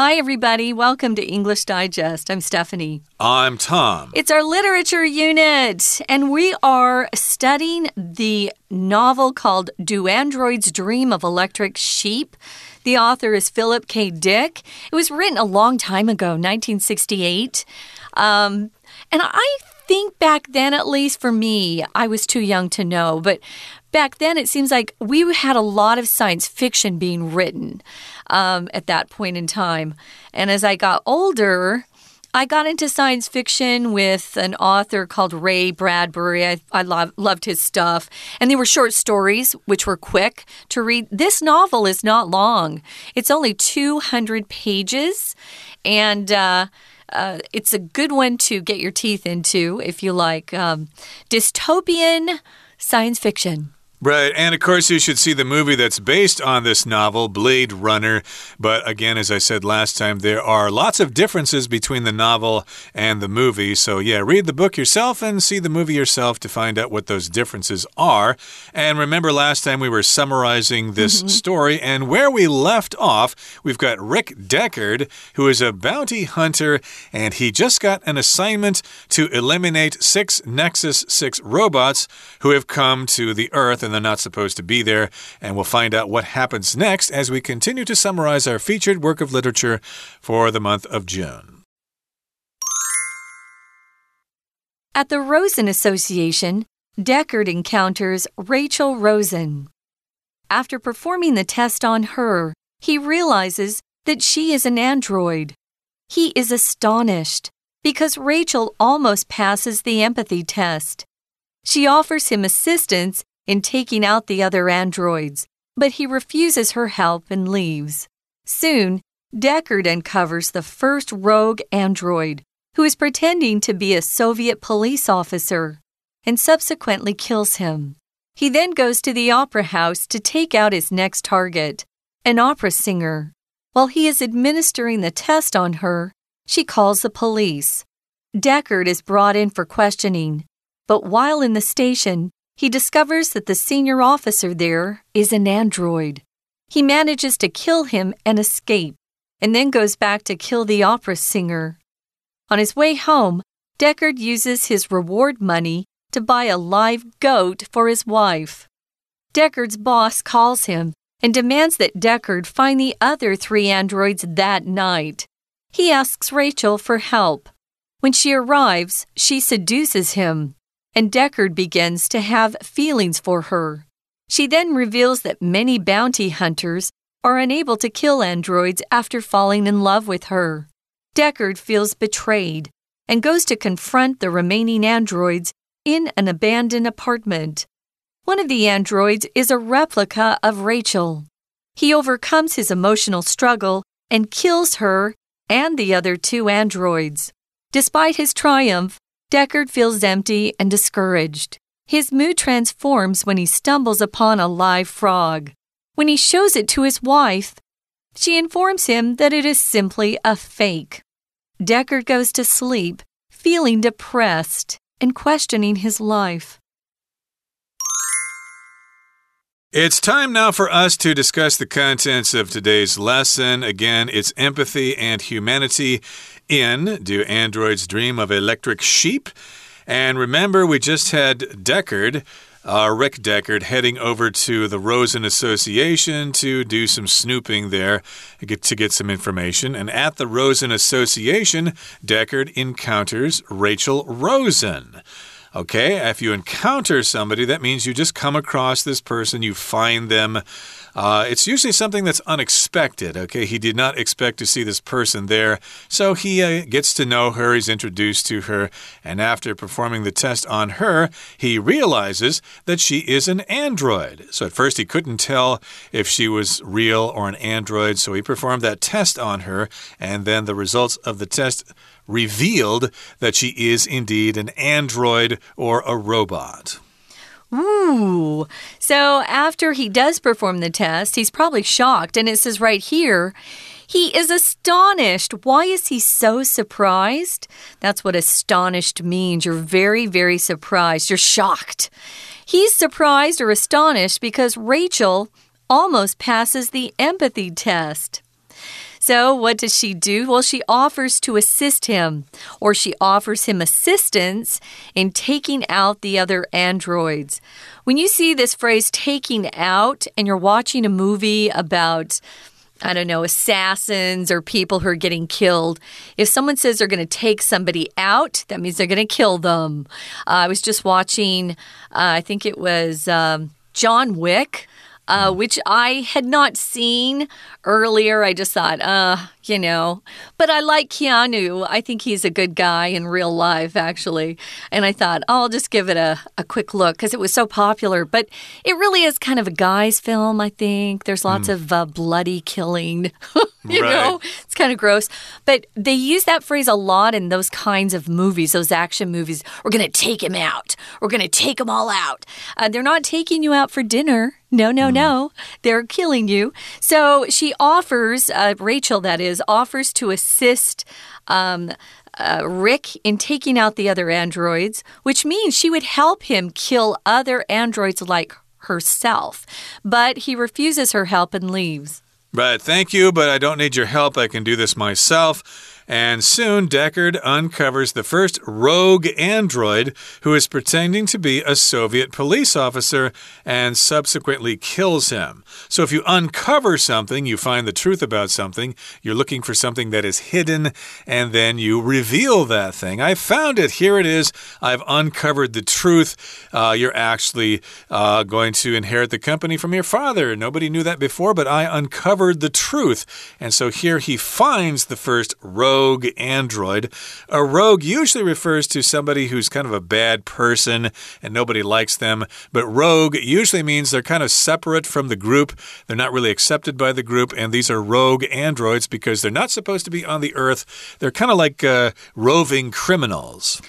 Hi, everybody. Welcome to English Digest. I'm Stephanie. I'm Tom. It's our literature unit, and we are studying the novel called Do Androids Dream of Electric Sheep? The author is Philip K. Dick. It was written a long time ago, 1968. Um, and I think back then, at least for me, I was too young to know, but back then it seems like we had a lot of science fiction being written um, at that point in time. And as I got older, I got into science fiction with an author called Ray Bradbury. I, I love, loved his stuff. And they were short stories, which were quick to read. This novel is not long, it's only 200 pages. And uh, uh, it's a good one to get your teeth into if you like um, dystopian science fiction. Right. And of course, you should see the movie that's based on this novel, Blade Runner. But again, as I said last time, there are lots of differences between the novel and the movie. So, yeah, read the book yourself and see the movie yourself to find out what those differences are. And remember, last time we were summarizing this mm -hmm. story, and where we left off, we've got Rick Deckard, who is a bounty hunter, and he just got an assignment to eliminate six Nexus 6 robots who have come to the Earth and they're not supposed to be there. And we'll find out what happens next as we continue to summarize our featured work of literature for the month of June. At the Rosen Association, Deckard encounters Rachel Rosen. After performing the test on her, he realizes that she is an android. He is astonished because Rachel almost passes the empathy test. She offers him assistance in taking out the other androids, but he refuses her help and leaves. Soon, Deckard uncovers the first rogue android, who is pretending to be a Soviet police officer, and subsequently kills him. He then goes to the opera house to take out his next target, an opera singer. While he is administering the test on her, she calls the police. Deckard is brought in for questioning, but while in the station, he discovers that the senior officer there is an android. He manages to kill him and escape, and then goes back to kill the opera singer. On his way home, Deckard uses his reward money to buy a live goat for his wife. Deckard's boss calls him and demands that Deckard find the other three androids that night. He asks Rachel for help. When she arrives, she seduces him and Deckard begins to have feelings for her. She then reveals that many bounty hunters are unable to kill androids after falling in love with her. Deckard feels betrayed and goes to confront the remaining androids in an abandoned apartment. One of the androids is a replica of Rachel. He overcomes his emotional struggle and kills her and the other two androids. Despite his triumph, Deckard feels empty and discouraged. His mood transforms when he stumbles upon a live frog. When he shows it to his wife, she informs him that it is simply a fake. Deckard goes to sleep, feeling depressed and questioning his life. It's time now for us to discuss the contents of today's lesson. Again, it's empathy and humanity in Do Androids Dream of Electric Sheep? And remember, we just had Deckard. Uh, Rick Deckard heading over to the Rosen Association to do some snooping there get, to get some information. And at the Rosen Association, Deckard encounters Rachel Rosen. Okay, if you encounter somebody, that means you just come across this person, you find them. Uh, it's usually something that's unexpected. Okay, he did not expect to see this person there, so he uh, gets to know her, he's introduced to her, and after performing the test on her, he realizes that she is an android. So at first he couldn't tell if she was real or an android, so he performed that test on her, and then the results of the test revealed that she is indeed an android or a robot. Ooh. So after he does perform the test, he's probably shocked. And it says right here, he is astonished. Why is he so surprised? That's what astonished means. You're very, very surprised. You're shocked. He's surprised or astonished because Rachel almost passes the empathy test. So, what does she do? Well, she offers to assist him, or she offers him assistance in taking out the other androids. When you see this phrase taking out and you're watching a movie about I don't know, assassins or people who are getting killed. If someone says they're going to take somebody out, that means they're going to kill them. Uh, I was just watching, uh, I think it was um, John Wick. Uh, which I had not seen earlier. I just thought, uh, you know. But I like Keanu. I think he's a good guy in real life, actually. And I thought, oh, I'll just give it a, a quick look because it was so popular. But it really is kind of a guy's film, I think. There's lots mm. of uh, bloody killing. you right. know, it's kind of gross. But they use that phrase a lot in those kinds of movies, those action movies. We're going to take him out. We're going to take them all out. Uh, they're not taking you out for dinner. No, no, mm. no. They're killing you. So she offers, uh, Rachel, that is, offers to assist. Um, uh, Rick in taking out the other androids, which means she would help him kill other androids like herself. But he refuses her help and leaves. Right, thank you, but I don't need your help. I can do this myself. And soon, Deckard uncovers the first rogue android who is pretending to be a Soviet police officer and subsequently kills him. So, if you uncover something, you find the truth about something, you're looking for something that is hidden, and then you reveal that thing. I found it. Here it is. I've uncovered the truth. Uh, you're actually uh, going to inherit the company from your father. Nobody knew that before, but I uncovered the truth. And so here he finds the first rogue rogue android. A rogue usually refers to somebody who's kind of a bad person and nobody likes them, but rogue usually means they're kind of separate from the group. They're not really accepted by the group, and these are rogue androids because they're not supposed to be on the Earth. They're kind of like uh, roving criminals.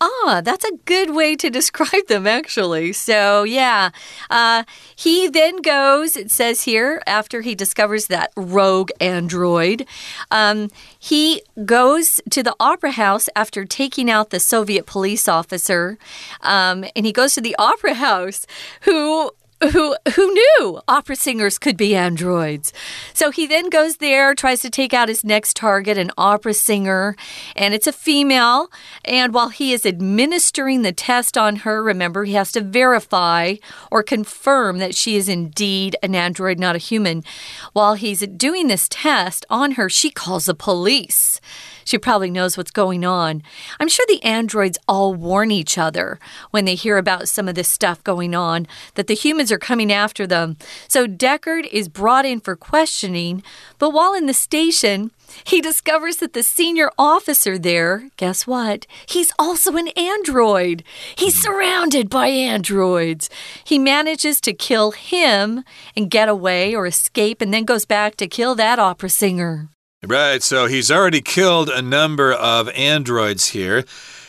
Ah, that's a good way to describe them, actually. So, yeah. Uh, he then goes, it says here, after he discovers that rogue android, um, he goes to the opera house after taking out the Soviet police officer. Um, and he goes to the opera house, who who who knew opera singers could be androids. So he then goes there tries to take out his next target an opera singer and it's a female. And while he is administering the test on her remember he has to verify or confirm that she is indeed an android not a human. While he's doing this test on her she calls the police she probably knows what's going on. I'm sure the androids all warn each other when they hear about some of this stuff going on, that the humans are coming after them. So Deckard is brought in for questioning, but while in the station, he discovers that the senior officer there, guess what? He's also an android. He's surrounded by androids. He manages to kill him and get away or escape, and then goes back to kill that opera singer. Right, so he's already killed a number of androids here.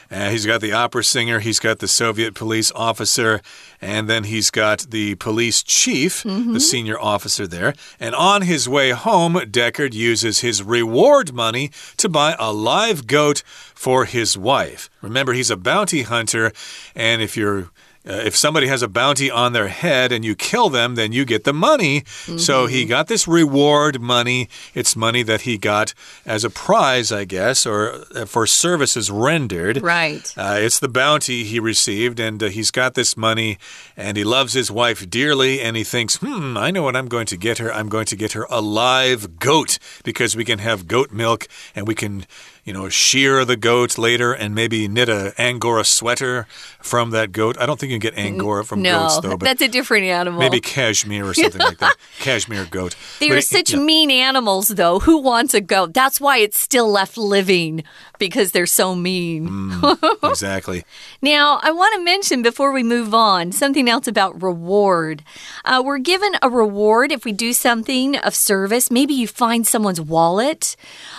Uh, he's got the opera singer, he's got the Soviet police officer, and then he's got the police chief, mm -hmm. the senior officer there. And on his way home, Deckard uses his reward money to buy a live goat for his wife. Remember, he's a bounty hunter, and if you're uh, if somebody has a bounty on their head and you kill them, then you get the money. Mm -hmm. So he mm-hmm. got this reward money. It's money that he got as a prize, I guess, or uh, for services rendered. Right. Uh, it's the bounty he received, and uh, he's got this money, and he loves his wife dearly, and he thinks, hmm, I know what I'm going to get her. I'm going to get her a live goat because we can have goat milk and we can you know, shear the goat later and maybe knit a Angora sweater from that goat. I don't think you can get Angora from no, goats, though. That's a different animal. Maybe cashmere or something like that. Cashmere goat. They but are it, such yeah. mean animals, though. Who wants a goat? That's why it's still left living because they're so mean. Mm, exactly. now, I want to mention before we move on something else about reward. Uh, we're given a reward if we do something of service. Maybe you find someone's wallet.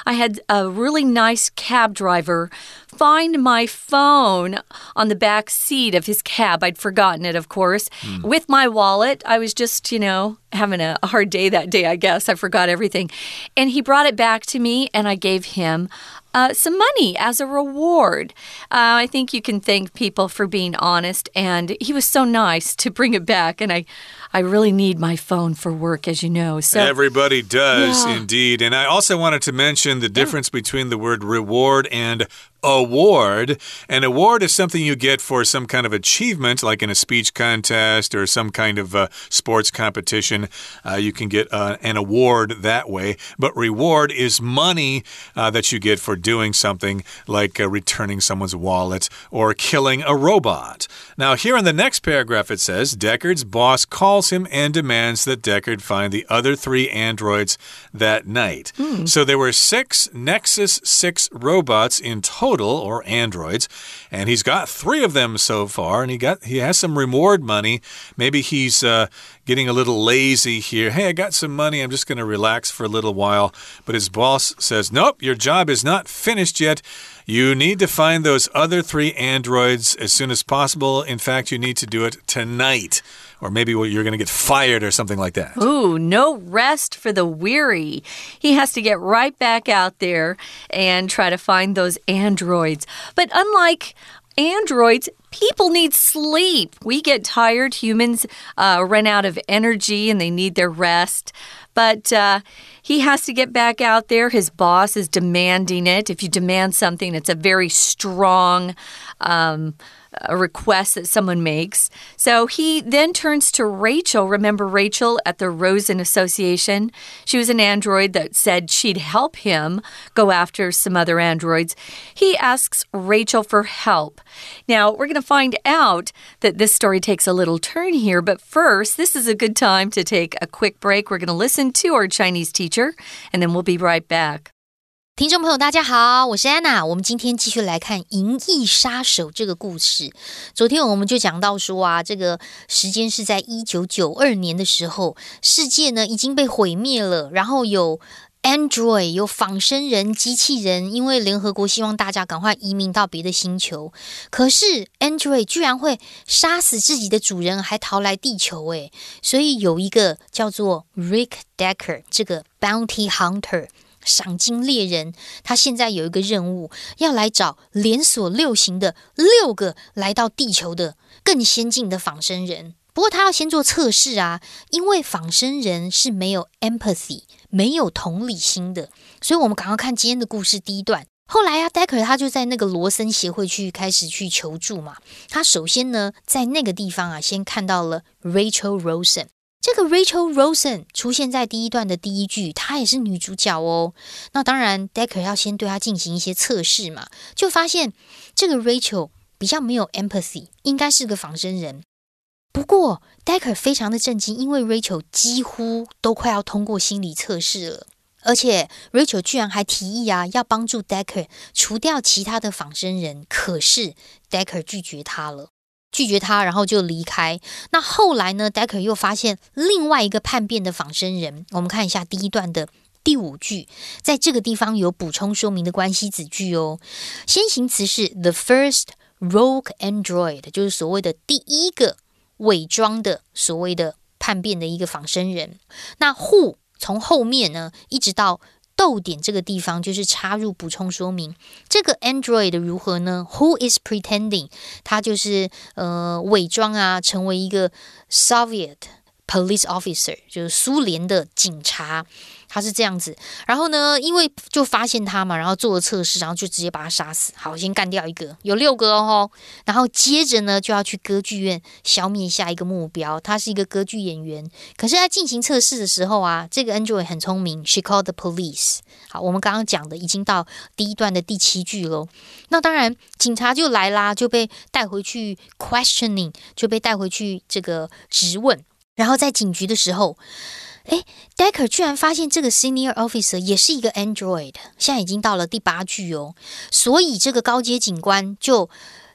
I had a really nice cab driver find my phone on the back seat of his cab. I'd forgotten it, of course, mm. with my wallet. I was just, you know, having a hard day that day, I guess. I forgot everything. And he brought it back to me, and I gave him uh, some money as a reward. Uh, I think you can thank people for being honest, and he was so nice to bring it back. And I, I really need my phone for work, as you know. So everybody does yeah. indeed. And I also wanted to mention the difference yeah. between the word reward and award. An award is something you get for some kind of achievement, like in a speech contest or some kind of uh, sports competition. Uh, you can get uh, an award that way. But reward is money uh, that you get for doing something like uh, returning someone's wallet or killing a robot. Now, here in the next paragraph, it says Deckard's boss calls him and demands that Deckard find the other three androids that night. Mm. So there were six Nexus 6 robots in total total, or androids, and he's got three of them so far, and he got he has some reward money. Maybe he's uh, getting a little lazy here. Hey, I got some money. I'm just going to relax for a little while. But his boss says, Nope, your job is not finished yet. You need to find those other three androids as soon as possible. In fact, you need to do it tonight or maybe you're going to get fired or something like that. Ooh, no rest for the weary. He has to get right back out there and try to find those androids. But unlike androids, people need sleep. We get tired. Humans uh, run out of energy and they need their rest. But uh, he has to get back out there. His boss is demanding it. If you demand something, it's a very strong. Um, a request that someone makes. So he then turns to Rachel. Remember Rachel at the Rosen Association? She was an android that said she'd help him go after some other androids. He asks Rachel for help. Now, we're going to find out that this story takes a little turn here, but first, this is a good time to take a quick break. We're going to listen to our Chinese teacher, and then we'll be right back. 听众朋友，大家好，我是安娜。我们今天继续来看《银翼杀手》这个故事。昨天我们就讲到说啊，这个时间是在一九九二年的时候，世界呢已经被毁灭了，然后有 Android 有仿生人、机器人，因为联合国希望大家赶快移民到别的星球，可是 Android 居然会杀死自己的主人，还逃来地球诶，所以有一个叫做 Rick Decker 这个 Bounty Hunter。赏金猎人，他现在有一个任务，要来找连锁六型的六个来到地球的更先进的仿生人。不过他要先做测试啊，因为仿生人是没有 empathy，没有同理心的。所以，我们赶快看今天的故事第一段。后来啊，Decker 他就在那个罗森协会去开始去求助嘛。他首先呢，在那个地方啊，先看到了 Rachel Rosen。这个 Rachel Rosen 出现在第一段的第一句，她也是女主角哦。那当然，Decker 要先对她进行一些测试嘛，就发现这个 Rachel 比较没有 empathy，应该是个仿生人。不过，Decker 非常的震惊，因为 Rachel 几乎都快要通过心理测试了，而且 Rachel 居然还提议啊，要帮助 Decker 除掉其他的仿生人，可是 Decker 拒绝他了。拒绝他，然后就离开。那后来呢？Decker 又发现另外一个叛变的仿生人。我们看一下第一段的第五句，在这个地方有补充说明的关系子句哦。先行词是 the first rogue android，就是所谓的第一个伪装的所谓的叛变的一个仿生人。那 who 从后面呢，一直到。逗点这个地方就是插入补充说明，这个 Android 如何呢？Who is pretending？它就是呃伪装啊，成为一个 Soviet police officer，就是苏联的警察。他是这样子，然后呢，因为就发现他嘛，然后做了测试，然后就直接把他杀死。好，先干掉一个，有六个哦。然后接着呢，就要去歌剧院消灭下一个目标。他是一个歌剧演员，可是在进行测试的时候啊，这个 Android 很聪明，She called the police。好，我们刚刚讲的已经到第一段的第七句喽。那当然，警察就来啦，就被带回去 questioning，就被带回去这个质问。然后在警局的时候。哎，Decker 居然发现这个 Senior Officer 也是一个 Android，现在已经到了第八句哦。所以这个高阶警官就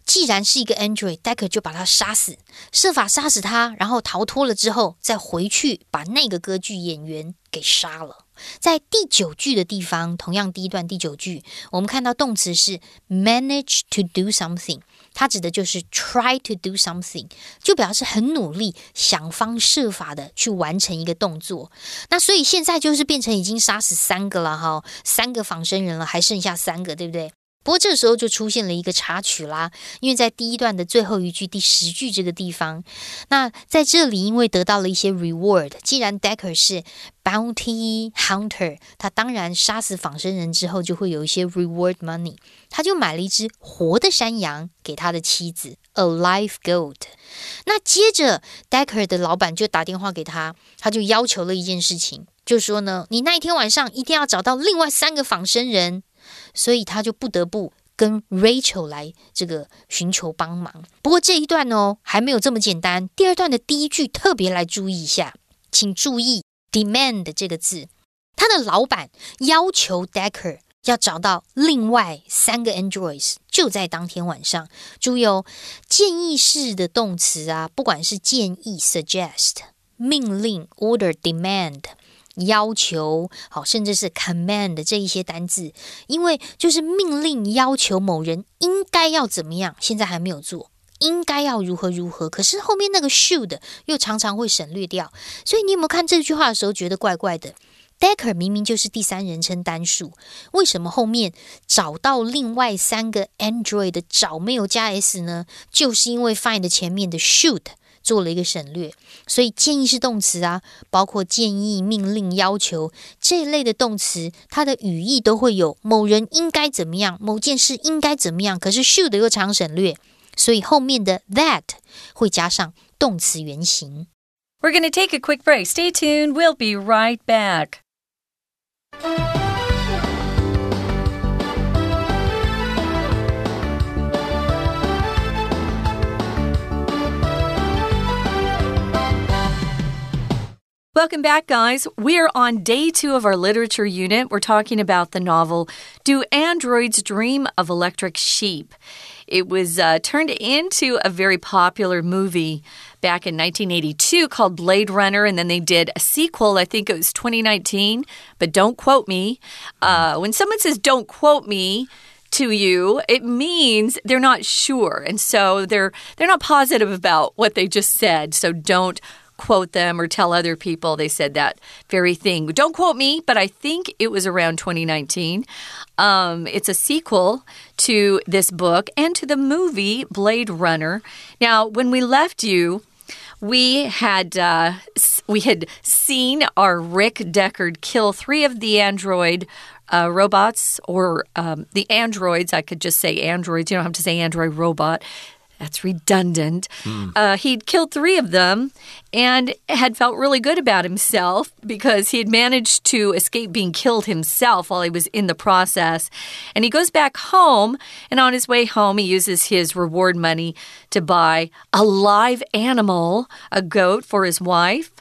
既然是一个 Android，Decker 就把他杀死，设法杀死他，然后逃脱了之后，再回去把那个歌剧演员给杀了。在第九句的地方，同样第一段第九句，我们看到动词是 manage to do something，它指的就是 try to do something，就表示很努力，想方设法的去完成一个动作。那所以现在就是变成已经杀死三个了哈，三个仿生人了，还剩下三个，对不对？不过这时候就出现了一个插曲啦，因为在第一段的最后一句第十句这个地方，那在这里因为得到了一些 reward，既然 Decker 是 bounty hunter，他当然杀死仿生人之后就会有一些 reward money，他就买了一只活的山羊给他的妻子 a live goat。那接着 Decker 的老板就打电话给他，他就要求了一件事情，就说呢，你那一天晚上一定要找到另外三个仿生人。所以他就不得不跟 Rachel 来这个寻求帮忙。不过这一段哦还没有这么简单。第二段的第一句特别来注意一下，请注意 demand 这个字，他的老板要求 Decker 要找到另外三个 androids，就在当天晚上。注意哦，建议式的动词啊，不管是建议 suggest、命令 order、demand。要求好，甚至是 command 这一些单字，因为就是命令要求某人应该要怎么样，现在还没有做，应该要如何如何，可是后面那个 should 又常常会省略掉，所以你有没有看这句话的时候觉得怪怪的？Decker 明明就是第三人称单数，为什么后面找到另外三个 Android 的找没有加 s 呢？就是因为 find 前面的 should。做了一个省略，所以建议是动词啊，包括建议、命令、要求这一类的动词，它的语义都会有某人应该怎么样，某件事应该怎么样。可是 should 又常省略，所以后面的 that 会加上动词原形。We're going to take a quick break. Stay tuned. We'll be right back. Welcome back, guys. We're on day two of our literature unit. We're talking about the novel Do Androids Dream of Electric Sheep? It was uh, turned into a very popular movie back in 1982 called Blade Runner, and then they did a sequel, I think it was 2019, but don't quote me. Uh, when someone says don't quote me, to you, it means they're not sure. And so they're they're not positive about what they just said. So don't quote them or tell other people they said that very thing. Don't quote me, but I think it was around 2019. Um, it's a sequel to this book and to the movie Blade Runner. Now, when we left you, we had uh, we had seen our Rick Deckard kill three of the android uh, robots or um, the androids. I could just say androids. You don't have to say android robot. That's redundant. Mm. Uh, he'd killed three of them and had felt really good about himself because he had managed to escape being killed himself while he was in the process. And he goes back home, and on his way home, he uses his reward money to buy a live animal, a goat, for his wife.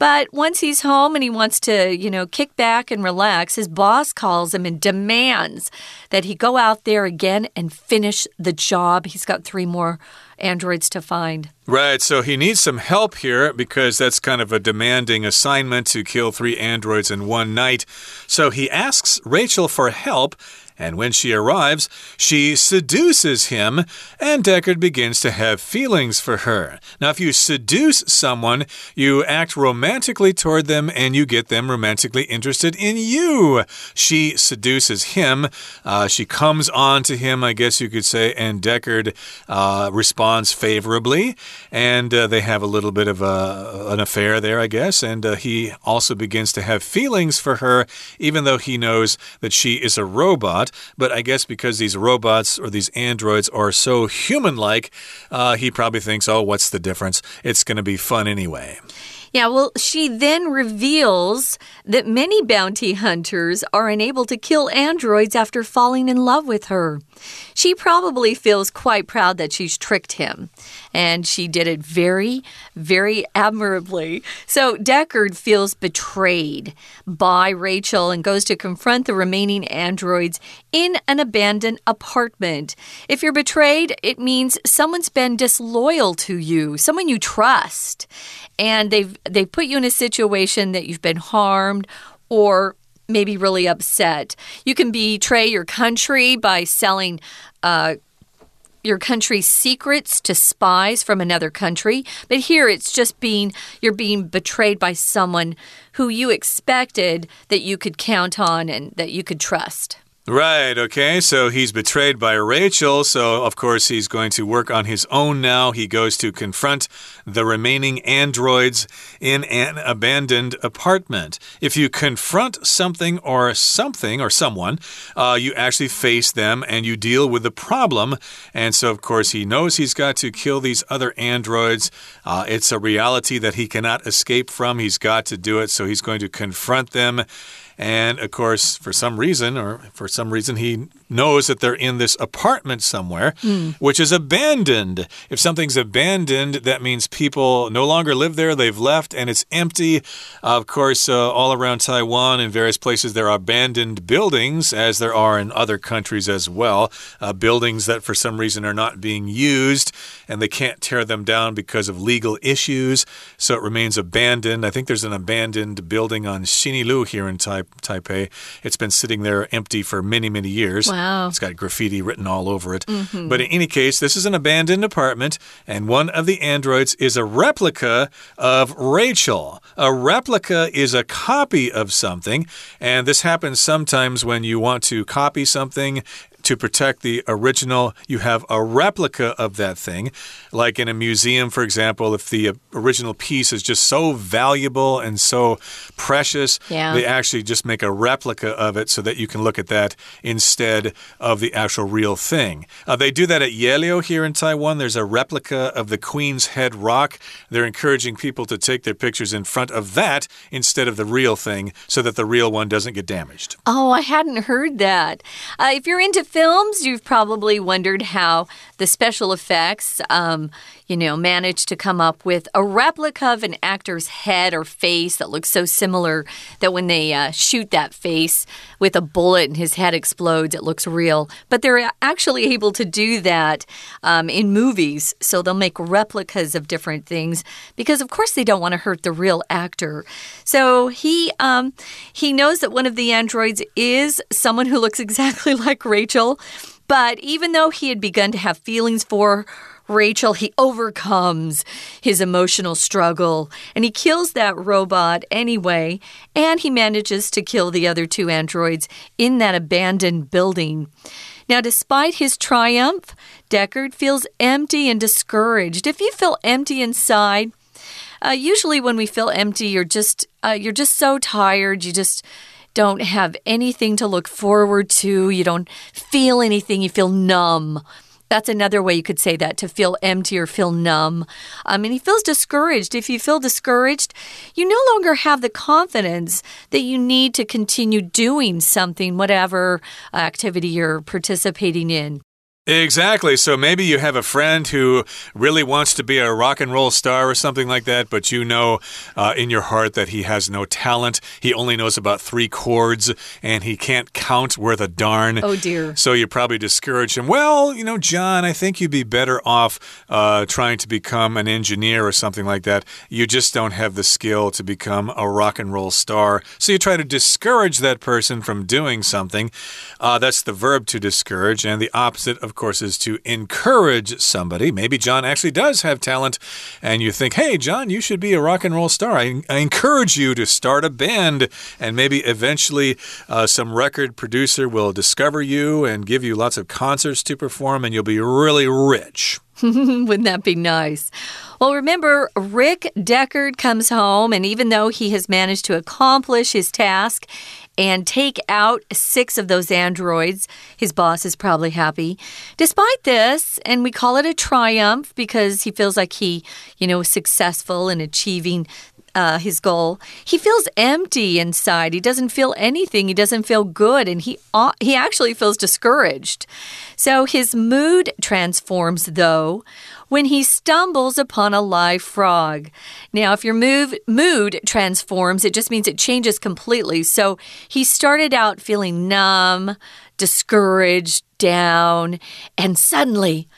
But once he's home and he wants to, you know, kick back and relax, his boss calls him and demands that he go out there again and finish the job. He's got three more androids to find. Right, so he needs some help here because that's kind of a demanding assignment to kill three androids in one night. So he asks Rachel for help and when she arrives, she seduces him, and Deckard begins to have feelings for her. Now, if you seduce someone, you act romantically toward them and you get them romantically interested in you. She seduces him, uh, she comes on to him, I guess you could say, and Deckard uh, responds favorably, and uh, they have a little bit of a, an affair there, I guess, and uh, he also begins to have feelings for her, even though he knows that she is a robot. But I guess because these robots or these androids are so human like, uh, he probably thinks, oh, what's the difference? It's going to be fun anyway. Yeah, well, she then reveals that many bounty hunters are unable to kill androids after falling in love with her. She probably feels quite proud that she's tricked him, and she did it very, very admirably. So Deckard feels betrayed by Rachel and goes to confront the remaining androids in an abandoned apartment. If you're betrayed, it means someone's been disloyal to you, someone you trust and they've they put you in a situation that you've been harmed or maybe really upset. You can betray your country by selling uh, your country's secrets to spies from another country. But here it's just being you're being betrayed by someone who you expected that you could count on and that you could trust. Right, okay. So he's betrayed by Rachel. So, of course, he's going to work on his own now. He goes to confront the remaining androids in an abandoned apartment. If you confront something or something or someone, uh, you actually face them and you deal with the problem. And so, of course, he knows he's got to kill these other androids. Uh, it's a reality that he cannot escape from. He's got to do it. So he's going to confront them. And of course, for some reason, or for some reason, he knows that they're in this apartment somewhere, mm. which is abandoned. If something's abandoned, that means people no longer live there, they've left, and it's empty. Of course, uh, all around Taiwan and various places, there are abandoned buildings, as there are in other countries as well. Uh, buildings that for some reason are not being used, and they can't tear them down because of legal issues, so it remains abandoned. I think there's an abandoned building on Xinyi Lu here in tai Taipei. It's been sitting there empty for many, many years. Wow. It's got graffiti written all over it. Mm -hmm. But in any case, this is an abandoned apartment, and one of the androids is a replica of Rachel. A replica is a copy of something, and this happens sometimes when you want to copy something to protect the original, you have a replica of that thing. Like in a museum, for example, if the original piece is just so valuable and so precious, yeah. they actually just make a replica of it so that you can look at that instead of the actual real thing. Uh, they do that at Yehliu here in Taiwan. There's a replica of the Queen's Head Rock. They're encouraging people to take their pictures in front of that instead of the real thing so that the real one doesn't get damaged. Oh, I hadn't heard that. Uh, if you're into films, you've probably wondered how the special effects, um, you know, managed to come up with a replica of an actor's head or face that looks so similar that when they uh, shoot that face with a bullet and his head explodes, it looks real. But they're actually able to do that um, in movies. So they'll make replicas of different things because, of course, they don't want to hurt the real actor. So he um, he knows that one of the androids is someone who looks exactly like Rachel. But even though he had begun to have feelings for Rachel, he overcomes his emotional struggle and he kills that robot anyway, and he manages to kill the other two androids in that abandoned building. Now, despite his triumph, Deckard feels empty and discouraged. If you feel empty inside, uh, usually when we feel empty, you're just uh, you're just so tired. You just don't have anything to look forward to. You don't feel anything. You feel numb. That's another way you could say that to feel empty or feel numb. Um, I mean, he feels discouraged. If you feel discouraged, you no longer have the confidence that you need to continue doing something, whatever uh, activity you're participating in. Exactly. So maybe you have a friend who really wants to be a rock and roll star or something like that, but you know uh, in your heart that he has no talent. He only knows about three chords and he can't count worth a darn. Oh, dear. So you probably discourage him. Well, you know, John, I think you'd be better off uh, trying to become an engineer or something like that. You just don't have the skill to become a rock and roll star. So you try to discourage that person from doing something. Uh, that's the verb to discourage. And the opposite, of of course, is to encourage somebody. Maybe John actually does have talent, and you think, hey, John, you should be a rock and roll star. I, I encourage you to start a band, and maybe eventually uh, some record producer will discover you and give you lots of concerts to perform, and you'll be really rich. Wouldn't that be nice? Well, remember, Rick Deckard comes home, and even though he has managed to accomplish his task and take out six of those androids, his boss is probably happy. Despite this, and we call it a triumph because he feels like he, you know, was successful in achieving uh, his goal, he feels empty inside. He doesn't feel anything. He doesn't feel good, and he uh, he actually feels discouraged. So his mood transforms, though, when he stumbles upon a live frog. Now, if your move, mood transforms, it just means it changes completely. So he started out feeling numb, discouraged, down, and suddenly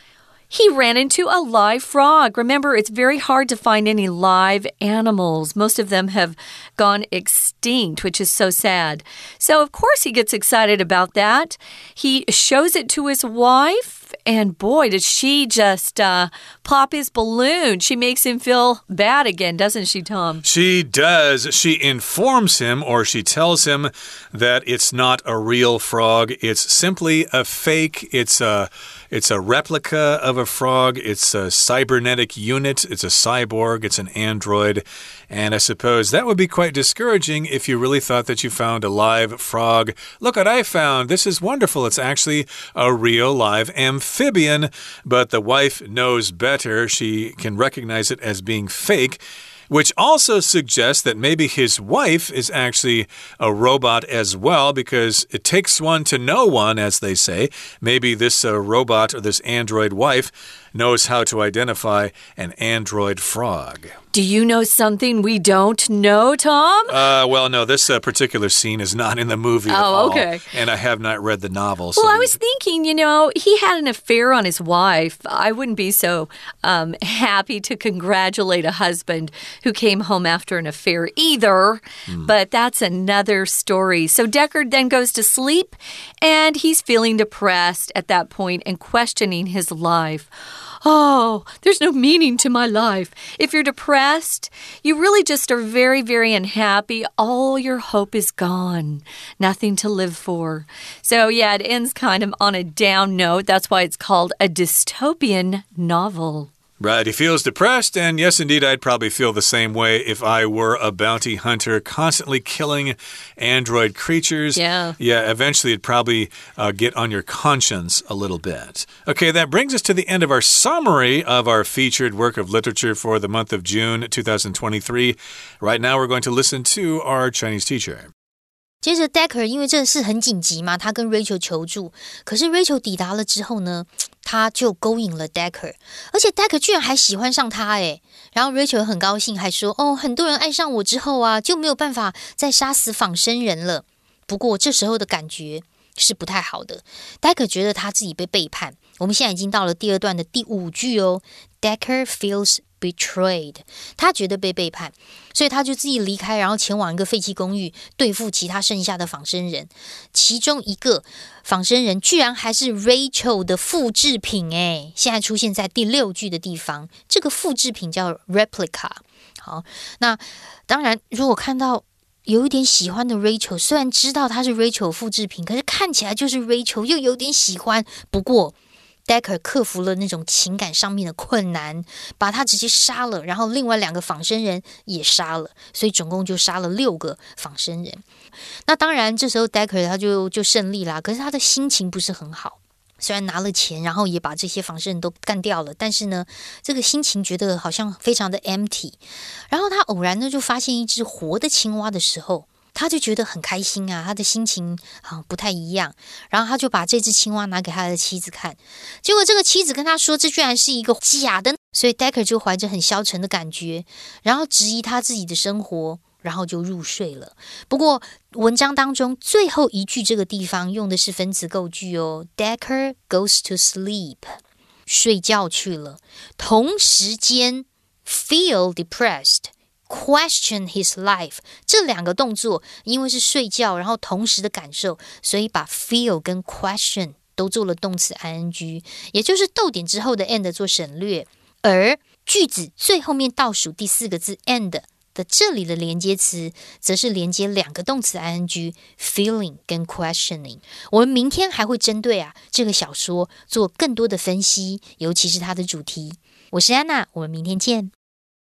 he ran into a live frog. Remember, it's very hard to find any live animals. Most of them have gone extinct, which is so sad. So, of course, he gets excited about that. He shows it to his wife and boy, did she just uh, pop his balloon. She makes him feel bad again, doesn't she, Tom? She does. She informs him or she tells him that it's not a real frog, it's simply a fake. It's a. It's a replica of a frog. It's a cybernetic unit. It's a cyborg. It's an android. And I suppose that would be quite discouraging if you really thought that you found a live frog. Look what I found. This is wonderful. It's actually a real live amphibian. But the wife knows better. She can recognize it as being fake which also suggests that maybe his wife is actually a robot as well, because it takes one to know one, as they say. Maybe this uh, robot or this android wife knows how to identify an android frog. Do you know something we don't know, Tom? Uh, well, no, this uh, particular scene is not in the movie. Oh, okay. And I have not read the novel. So well, I was thinking, you know, he had an affair on his wife. I wouldn't be so um, happy to congratulate a husband who came home after an affair either. Mm. But that's another story. So Deckard then goes to sleep and he's feeling depressed at that point and questioning his life. Oh, there's no meaning to my life. If you're depressed, you really just are very, very unhappy. All your hope is gone. Nothing to live for. So, yeah, it ends kind of on a down note. That's why it's called a dystopian novel. Right. He feels depressed, and yes, indeed, I'd probably feel the same way if I were a bounty hunter constantly killing android creatures. Yeah. Yeah, eventually it'd probably uh, get on your conscience a little bit. Okay, that brings us to the end of our summary of our featured work of literature for the month of June 2023. Right now, we're going to listen to our Chinese teacher. 接着，Decker 因为这个事很紧急嘛，他跟 Rachel 求助。可是 Rachel 抵达了之后呢， 他就勾引了 Decker，而且 Decker 居然还喜欢上他诶。然后 Rachel 很高兴，还说：“哦，很多人爱上我之后啊，就没有办法再杀死仿生人了。”不过这时候的感觉是不太好的。Decker 觉得他自己被背叛。我们现在已经到了第二段的第五句哦。Decker feels betrayed，他觉得被背叛，所以他就自己离开，然后前往一个废弃公寓对付其他剩下的仿生人。其中一个仿生人居然还是 Rachel 的复制品，诶，现在出现在第六句的地方。这个复制品叫 replica。好，那当然，如果看到有一点喜欢的 Rachel，虽然知道他是 Rachel 复制品，可是看起来就是 Rachel，又有点喜欢。不过。Decker 克服了那种情感上面的困难，把他直接杀了，然后另外两个仿生人也杀了，所以总共就杀了六个仿生人。那当然，这时候 Decker 他就就胜利啦，可是他的心情不是很好。虽然拿了钱，然后也把这些仿生人都干掉了，但是呢，这个心情觉得好像非常的 empty。然后他偶然呢就发现一只活的青蛙的时候。他就觉得很开心啊，他的心情好不太一样。然后他就把这只青蛙拿给他的妻子看，结果这个妻子跟他说，这居然是一个假的。所以 Decker 就怀着很消沉的感觉，然后质疑他自己的生活，然后就入睡了。不过文章当中最后一句这个地方用的是分词构句哦，Decker goes to sleep，睡觉去了。同时间 feel depressed。Question his life 这两个动作，因为是睡觉，然后同时的感受，所以把 feel 跟 question 都做了动词 ing，也就是逗点之后的 end 做省略，而句子最后面倒数第四个字 end 的这里的连接词，则是连接两个动词 ing，feeling 跟 questioning。我们明天还会针对啊这个小说做更多的分析，尤其是它的主题。我是安娜，我们明天见。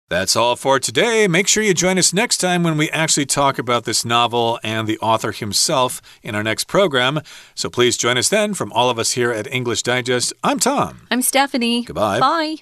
That's all for today. Make sure you join us next time when we actually talk about this novel and the author himself in our next program. So please join us then. From all of us here at English Digest, I'm Tom. I'm Stephanie. Goodbye. Bye.